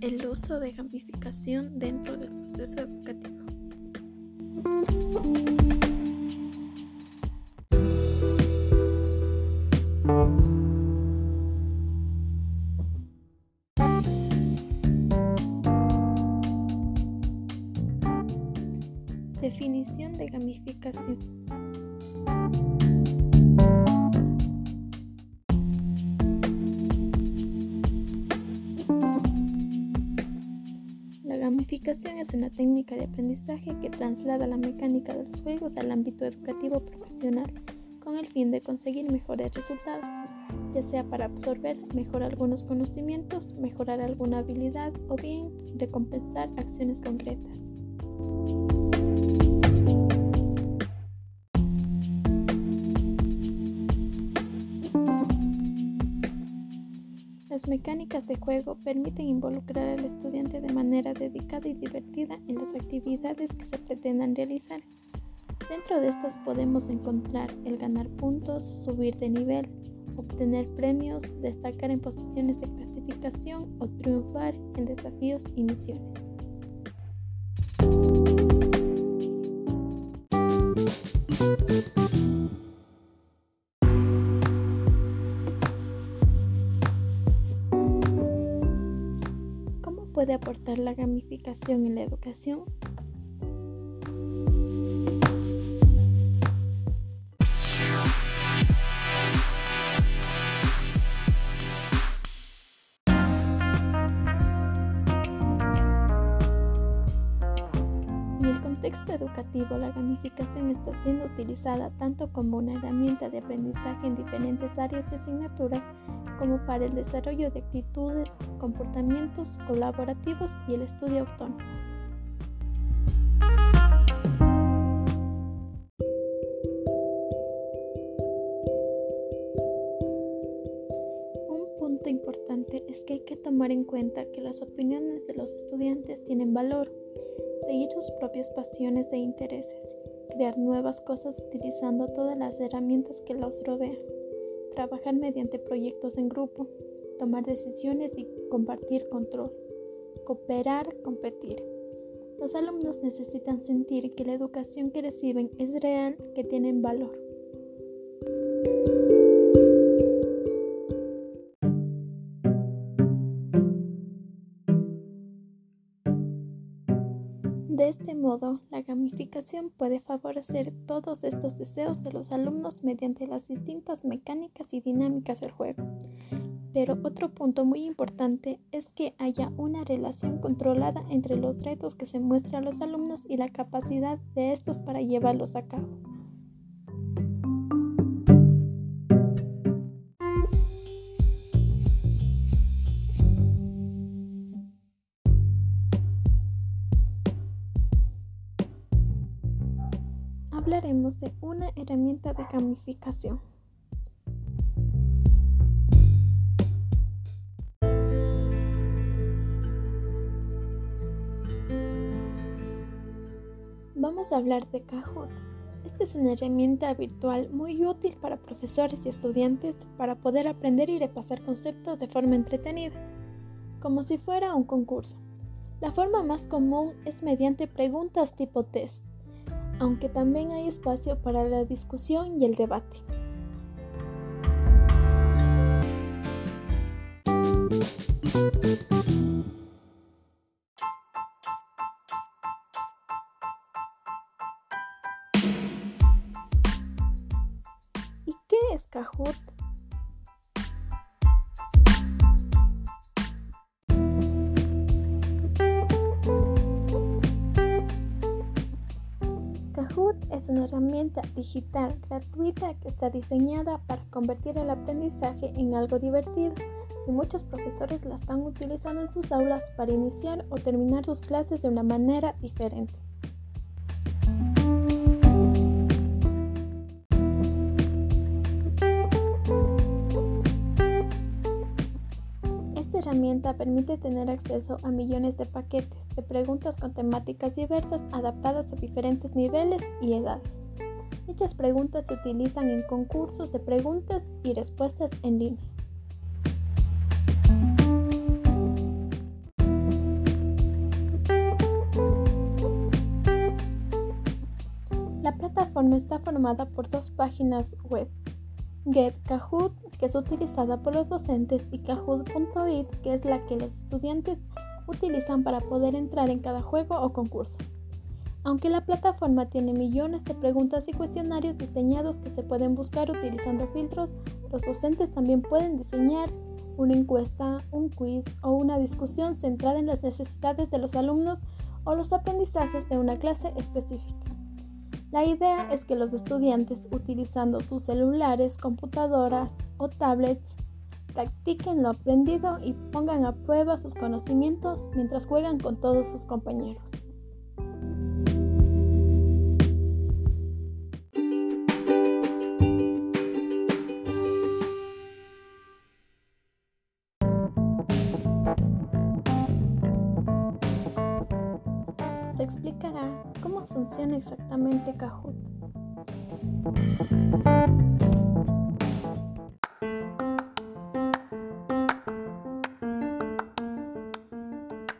El uso de gamificación dentro del proceso educativo. Definición de gamificación. Gamificación es una técnica de aprendizaje que traslada la mecánica de los juegos al ámbito educativo profesional con el fin de conseguir mejores resultados, ya sea para absorber mejor algunos conocimientos, mejorar alguna habilidad o bien recompensar acciones concretas. Las mecánicas de juego permiten involucrar al estudiante de manera dedicada y divertida en las actividades que se pretendan realizar. Dentro de estas podemos encontrar el ganar puntos, subir de nivel, obtener premios, destacar en posiciones de clasificación o triunfar en desafíos y misiones. Aportar la gamificación en la educación? En el contexto educativo, la gamificación está siendo utilizada tanto como una herramienta de aprendizaje en diferentes áreas y asignaturas como para el desarrollo de actitudes, comportamientos colaborativos y el estudio autónomo. Un punto importante es que hay que tomar en cuenta que las opiniones de los estudiantes tienen valor, seguir sus propias pasiones e intereses, crear nuevas cosas utilizando todas las herramientas que los rodean trabajar mediante proyectos en grupo, tomar decisiones y compartir control, cooperar, competir. Los alumnos necesitan sentir que la educación que reciben es real, que tienen valor. Modo, la gamificación puede favorecer todos estos deseos de los alumnos mediante las distintas mecánicas y dinámicas del juego. Pero otro punto muy importante es que haya una relación controlada entre los retos que se muestran a los alumnos y la capacidad de estos para llevarlos a cabo. De una herramienta de gamificación. Vamos a hablar de Kahoot. Esta es una herramienta virtual muy útil para profesores y estudiantes para poder aprender y repasar conceptos de forma entretenida, como si fuera un concurso. La forma más común es mediante preguntas tipo test aunque también hay espacio para la discusión y el debate. ¿Y qué es Kahoot? Una herramienta digital gratuita que está diseñada para convertir el aprendizaje en algo divertido y muchos profesores la están utilizando en sus aulas para iniciar o terminar sus clases de una manera diferente. permite tener acceso a millones de paquetes de preguntas con temáticas diversas adaptadas a diferentes niveles y edades. Dichas preguntas se utilizan en concursos de preguntas y respuestas en línea. La plataforma está formada por dos páginas web, Get Kahoot, que es utilizada por los docentes, y Kahoot.it, que es la que los estudiantes utilizan para poder entrar en cada juego o concurso. Aunque la plataforma tiene millones de preguntas y cuestionarios diseñados que se pueden buscar utilizando filtros, los docentes también pueden diseñar una encuesta, un quiz o una discusión centrada en las necesidades de los alumnos o los aprendizajes de una clase específica. La idea es que los estudiantes, utilizando sus celulares, computadoras o tablets, practiquen lo aprendido y pongan a prueba sus conocimientos mientras juegan con todos sus compañeros. Exactamente Kahoot.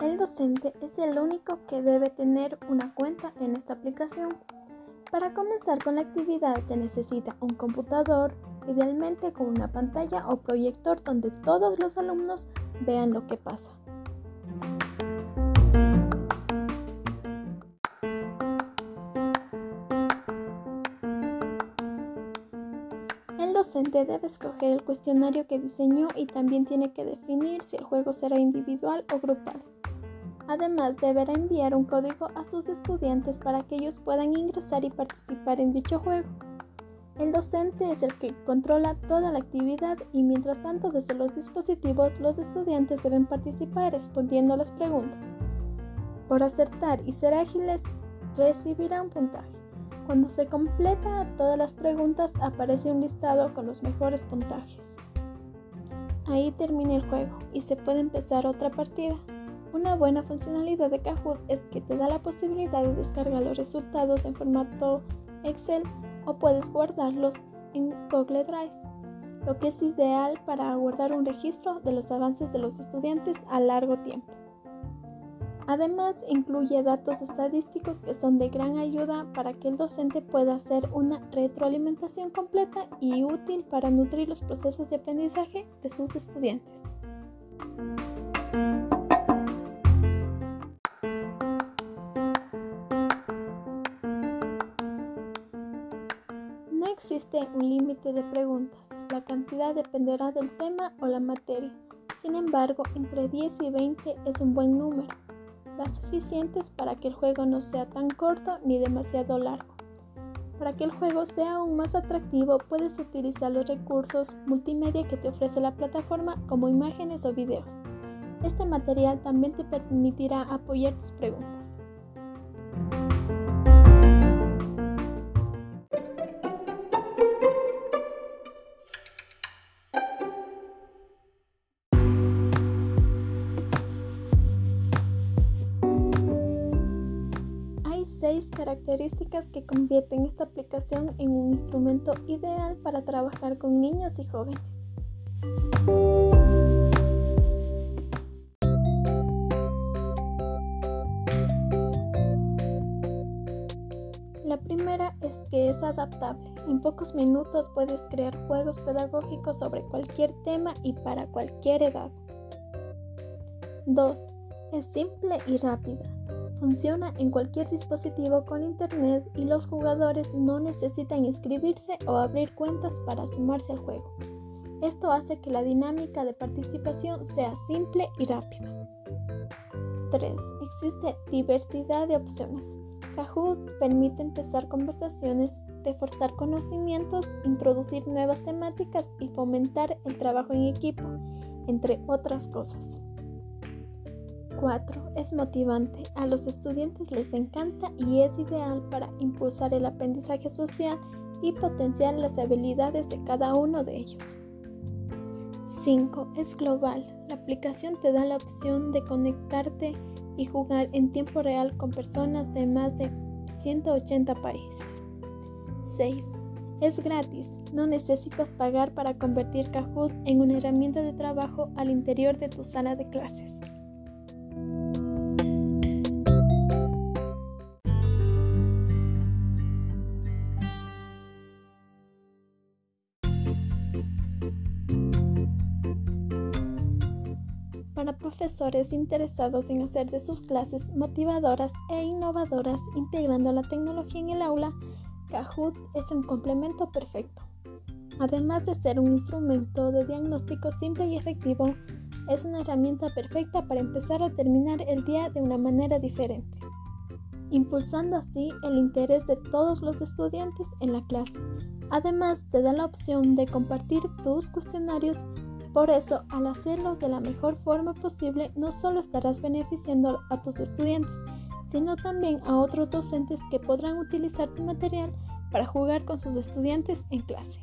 El docente es el único que debe tener una cuenta en esta aplicación. Para comenzar con la actividad se necesita un computador, idealmente con una pantalla o proyector donde todos los alumnos vean lo que pasa. Docente debe escoger el cuestionario que diseñó y también tiene que definir si el juego será individual o grupal. Además, deberá enviar un código a sus estudiantes para que ellos puedan ingresar y participar en dicho juego. El docente es el que controla toda la actividad y mientras tanto desde los dispositivos los estudiantes deben participar respondiendo las preguntas. Por acertar y ser ágiles, recibirá un puntaje. Cuando se completa todas las preguntas aparece un listado con los mejores puntajes. Ahí termina el juego y se puede empezar otra partida. Una buena funcionalidad de Kahoot es que te da la posibilidad de descargar los resultados en formato Excel o puedes guardarlos en Google Drive, lo que es ideal para guardar un registro de los avances de los estudiantes a largo tiempo. Además, incluye datos estadísticos que son de gran ayuda para que el docente pueda hacer una retroalimentación completa y útil para nutrir los procesos de aprendizaje de sus estudiantes. No existe un límite de preguntas, la cantidad dependerá del tema o la materia. Sin embargo, entre 10 y 20 es un buen número suficientes para que el juego no sea tan corto ni demasiado largo. Para que el juego sea aún más atractivo, puedes utilizar los recursos multimedia que te ofrece la plataforma como imágenes o videos. Este material también te permitirá apoyar tus preguntas. Seis características que convierten esta aplicación en un instrumento ideal para trabajar con niños y jóvenes. La primera es que es adaptable. En pocos minutos puedes crear juegos pedagógicos sobre cualquier tema y para cualquier edad. 2. Es simple y rápida. Funciona en cualquier dispositivo con internet y los jugadores no necesitan inscribirse o abrir cuentas para sumarse al juego. Esto hace que la dinámica de participación sea simple y rápida. 3. Existe diversidad de opciones. Kahoot permite empezar conversaciones, reforzar conocimientos, introducir nuevas temáticas y fomentar el trabajo en equipo, entre otras cosas. 4. Es motivante. A los estudiantes les encanta y es ideal para impulsar el aprendizaje social y potenciar las habilidades de cada uno de ellos. 5. Es global. La aplicación te da la opción de conectarte y jugar en tiempo real con personas de más de 180 países. 6. Es gratis. No necesitas pagar para convertir Kahoot en una herramienta de trabajo al interior de tu sala de clases. Profesores interesados en hacer de sus clases motivadoras e innovadoras integrando la tecnología en el aula, Kahoot es un complemento perfecto. Además de ser un instrumento de diagnóstico simple y efectivo, es una herramienta perfecta para empezar o terminar el día de una manera diferente, impulsando así el interés de todos los estudiantes en la clase. Además, te da la opción de compartir tus cuestionarios, por eso al hacerlo de la mejor forma posible no solo estarás beneficiando a tus estudiantes, sino también a otros docentes que podrán utilizar tu material para jugar con sus estudiantes en clase.